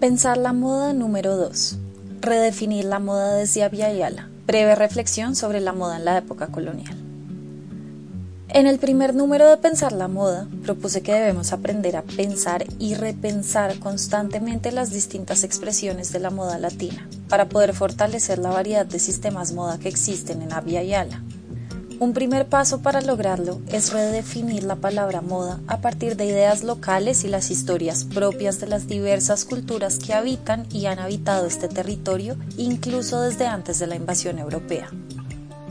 Pensar la moda número 2. Redefinir la moda desde Abya. Breve reflexión sobre la moda en la época colonial. En el primer número de Pensar la moda, propuse que debemos aprender a pensar y repensar constantemente las distintas expresiones de la moda latina, para poder fortalecer la variedad de sistemas moda que existen en Abya. Un primer paso para lograrlo es redefinir la palabra moda a partir de ideas locales y las historias propias de las diversas culturas que habitan y han habitado este territorio incluso desde antes de la invasión europea.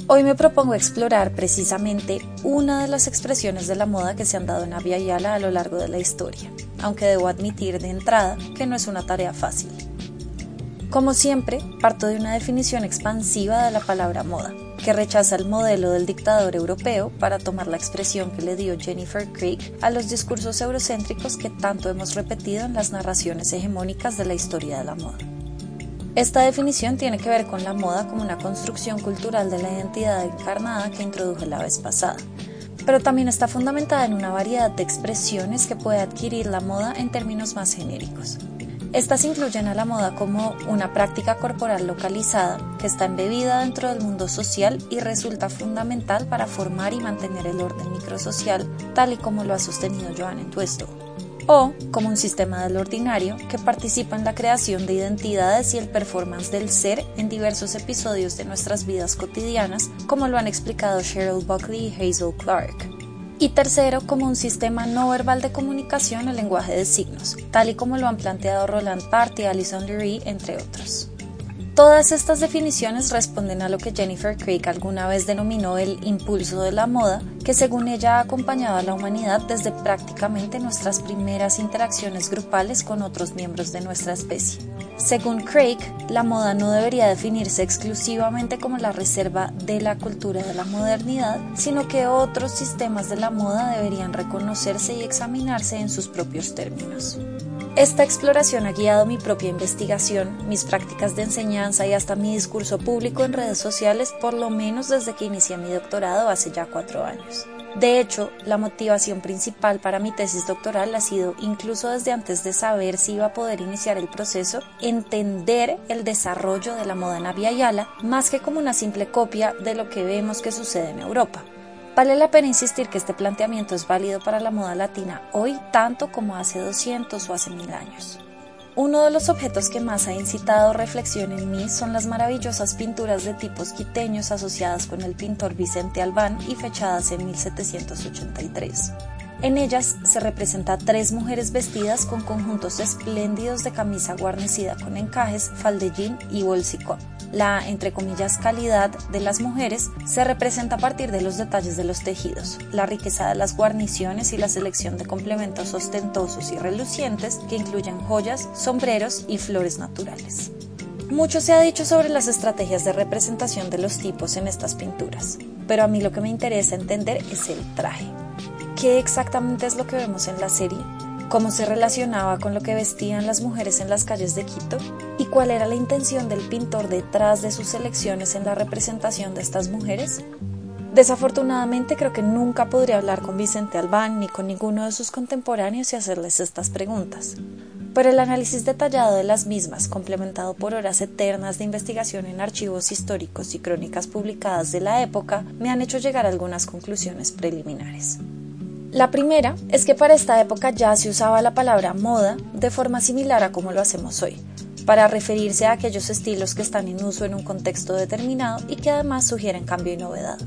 Hoy me propongo explorar precisamente una de las expresiones de la moda que se han dado en Yala a lo largo de la historia, aunque debo admitir de entrada que no es una tarea fácil. Como siempre, parto de una definición expansiva de la palabra moda, que rechaza el modelo del dictador europeo para tomar la expresión que le dio Jennifer Craig a los discursos eurocéntricos que tanto hemos repetido en las narraciones hegemónicas de la historia de la moda. Esta definición tiene que ver con la moda como una construcción cultural de la identidad encarnada que introduje la vez pasada, pero también está fundamentada en una variedad de expresiones que puede adquirir la moda en términos más genéricos. Estas incluyen a la moda como una práctica corporal localizada que está embebida dentro del mundo social y resulta fundamental para formar y mantener el orden microsocial tal y como lo ha sostenido Joan Enthusiast o como un sistema del ordinario que participa en la creación de identidades y el performance del ser en diversos episodios de nuestras vidas cotidianas, como lo han explicado Cheryl Buckley y Hazel Clark y tercero como un sistema no verbal de comunicación el lenguaje de signos, tal y como lo han planteado Roland Barthes y Alison Lurie, entre otros. Todas estas definiciones responden a lo que Jennifer Craig alguna vez denominó el impulso de la moda, que según ella ha acompañado a la humanidad desde prácticamente nuestras primeras interacciones grupales con otros miembros de nuestra especie. Según Craig, la moda no debería definirse exclusivamente como la reserva de la cultura de la modernidad, sino que otros sistemas de la moda deberían reconocerse y examinarse en sus propios términos. Esta exploración ha guiado mi propia investigación, mis prácticas de enseñanza y hasta mi discurso público en redes sociales por lo menos desde que inicié mi doctorado hace ya cuatro años. De hecho, la motivación principal para mi tesis doctoral ha sido, incluso desde antes de saber si iba a poder iniciar el proceso, entender el desarrollo de la moda en Yala más que como una simple copia de lo que vemos que sucede en Europa. Vale la pena insistir que este planteamiento es válido para la moda latina hoy tanto como hace 200 o hace mil años. Uno de los objetos que más ha incitado reflexión en mí son las maravillosas pinturas de tipos quiteños asociadas con el pintor Vicente Albán y fechadas en 1783. En ellas se representa a tres mujeres vestidas con conjuntos espléndidos de camisa guarnecida con encajes, faldellín y bolsicón. La, entre comillas, calidad de las mujeres se representa a partir de los detalles de los tejidos, la riqueza de las guarniciones y la selección de complementos ostentosos y relucientes que incluyen joyas, sombreros y flores naturales. Mucho se ha dicho sobre las estrategias de representación de los tipos en estas pinturas, pero a mí lo que me interesa entender es el traje. ¿Qué exactamente es lo que vemos en la serie? cómo se relacionaba con lo que vestían las mujeres en las calles de Quito y cuál era la intención del pintor detrás de sus selecciones en la representación de estas mujeres? Desafortunadamente creo que nunca podría hablar con Vicente Albán ni con ninguno de sus contemporáneos y hacerles estas preguntas. Pero el análisis detallado de las mismas, complementado por horas eternas de investigación en archivos históricos y crónicas publicadas de la época, me han hecho llegar a algunas conclusiones preliminares. La primera es que para esta época ya se usaba la palabra moda de forma similar a como lo hacemos hoy, para referirse a aquellos estilos que están en uso en un contexto determinado y que además sugieren cambio y novedad.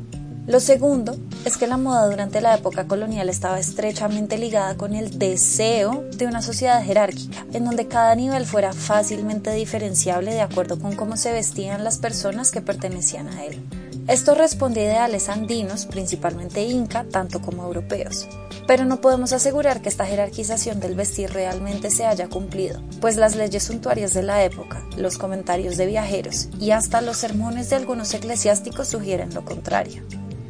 Lo segundo es que la moda durante la época colonial estaba estrechamente ligada con el deseo de una sociedad jerárquica, en donde cada nivel fuera fácilmente diferenciable de acuerdo con cómo se vestían las personas que pertenecían a él. Esto responde a ideales andinos, principalmente inca, tanto como europeos. Pero no podemos asegurar que esta jerarquización del vestir realmente se haya cumplido, pues las leyes suntuarias de la época, los comentarios de viajeros y hasta los sermones de algunos eclesiásticos sugieren lo contrario.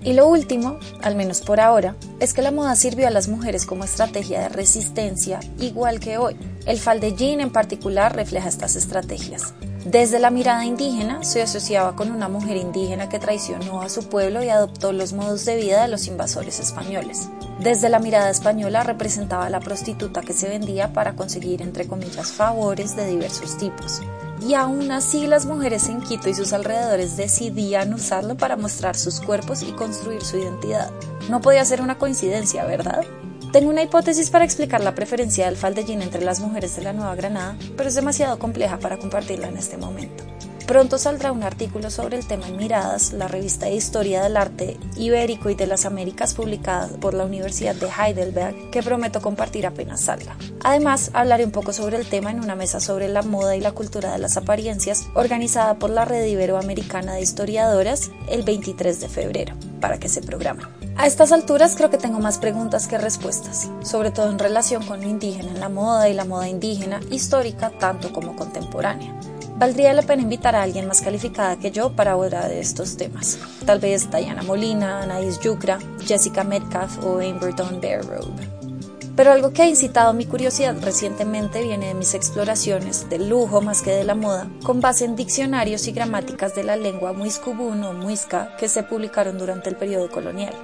Y lo último, al menos por ahora, es que la moda sirvió a las mujeres como estrategia de resistencia, igual que hoy. El faldellín en particular refleja estas estrategias. Desde la mirada indígena se asociaba con una mujer indígena que traicionó a su pueblo y adoptó los modos de vida de los invasores españoles. Desde la mirada española representaba a la prostituta que se vendía para conseguir, entre comillas, favores de diversos tipos. Y aún así las mujeres en Quito y sus alrededores decidían usarlo para mostrar sus cuerpos y construir su identidad. No podía ser una coincidencia, ¿verdad? Tengo una hipótesis para explicar la preferencia del faldellín entre las mujeres de la Nueva Granada, pero es demasiado compleja para compartirla en este momento. Pronto saldrá un artículo sobre el tema en Miradas, la revista de historia del arte ibérico y de las Américas publicada por la Universidad de Heidelberg, que prometo compartir apenas salga. Además, hablaré un poco sobre el tema en una mesa sobre la moda y la cultura de las apariencias, organizada por la Red Iberoamericana de Historiadoras el 23 de febrero, para que se programen. A estas alturas creo que tengo más preguntas que respuestas, sobre todo en relación con lo indígena en la moda y la moda indígena histórica tanto como contemporánea. Valdría la pena invitar a alguien más calificada que yo para hablar de estos temas. Tal vez Diana Molina, Anaïs Yucra, Jessica Metcalf o Amber Dawn Robe. Pero algo que ha incitado mi curiosidad recientemente viene de mis exploraciones del lujo más que de la moda, con base en diccionarios y gramáticas de la lengua muiscubún o muisca que se publicaron durante el periodo colonial.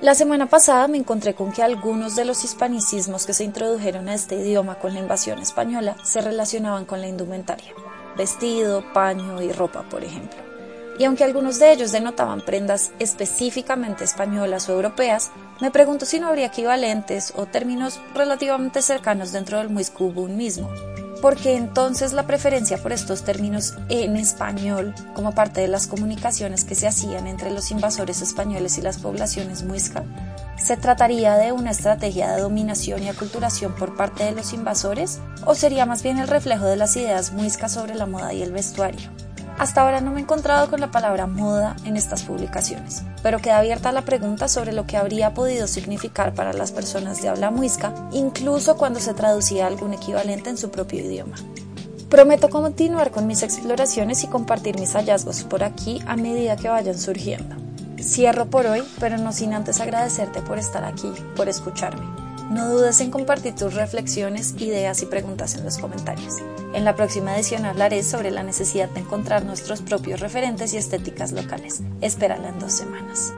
La semana pasada me encontré con que algunos de los hispanicismos que se introdujeron a este idioma con la invasión española se relacionaban con la indumentaria vestido, paño y ropa, por ejemplo. Y aunque algunos de ellos denotaban prendas específicamente españolas o europeas, me pregunto si no habría equivalentes o términos relativamente cercanos dentro del muiscubún mismo. Porque entonces la preferencia por estos términos en español, como parte de las comunicaciones que se hacían entre los invasores españoles y las poblaciones muisca, ¿Se trataría de una estrategia de dominación y aculturación por parte de los invasores o sería más bien el reflejo de las ideas muiscas sobre la moda y el vestuario? Hasta ahora no me he encontrado con la palabra moda en estas publicaciones, pero queda abierta la pregunta sobre lo que habría podido significar para las personas de habla muisca, incluso cuando se traducía algún equivalente en su propio idioma. Prometo continuar con mis exploraciones y compartir mis hallazgos por aquí a medida que vayan surgiendo. Cierro por hoy, pero no sin antes agradecerte por estar aquí, por escucharme. No dudes en compartir tus reflexiones, ideas y preguntas en los comentarios. En la próxima edición hablaré sobre la necesidad de encontrar nuestros propios referentes y estéticas locales. Espérala en dos semanas.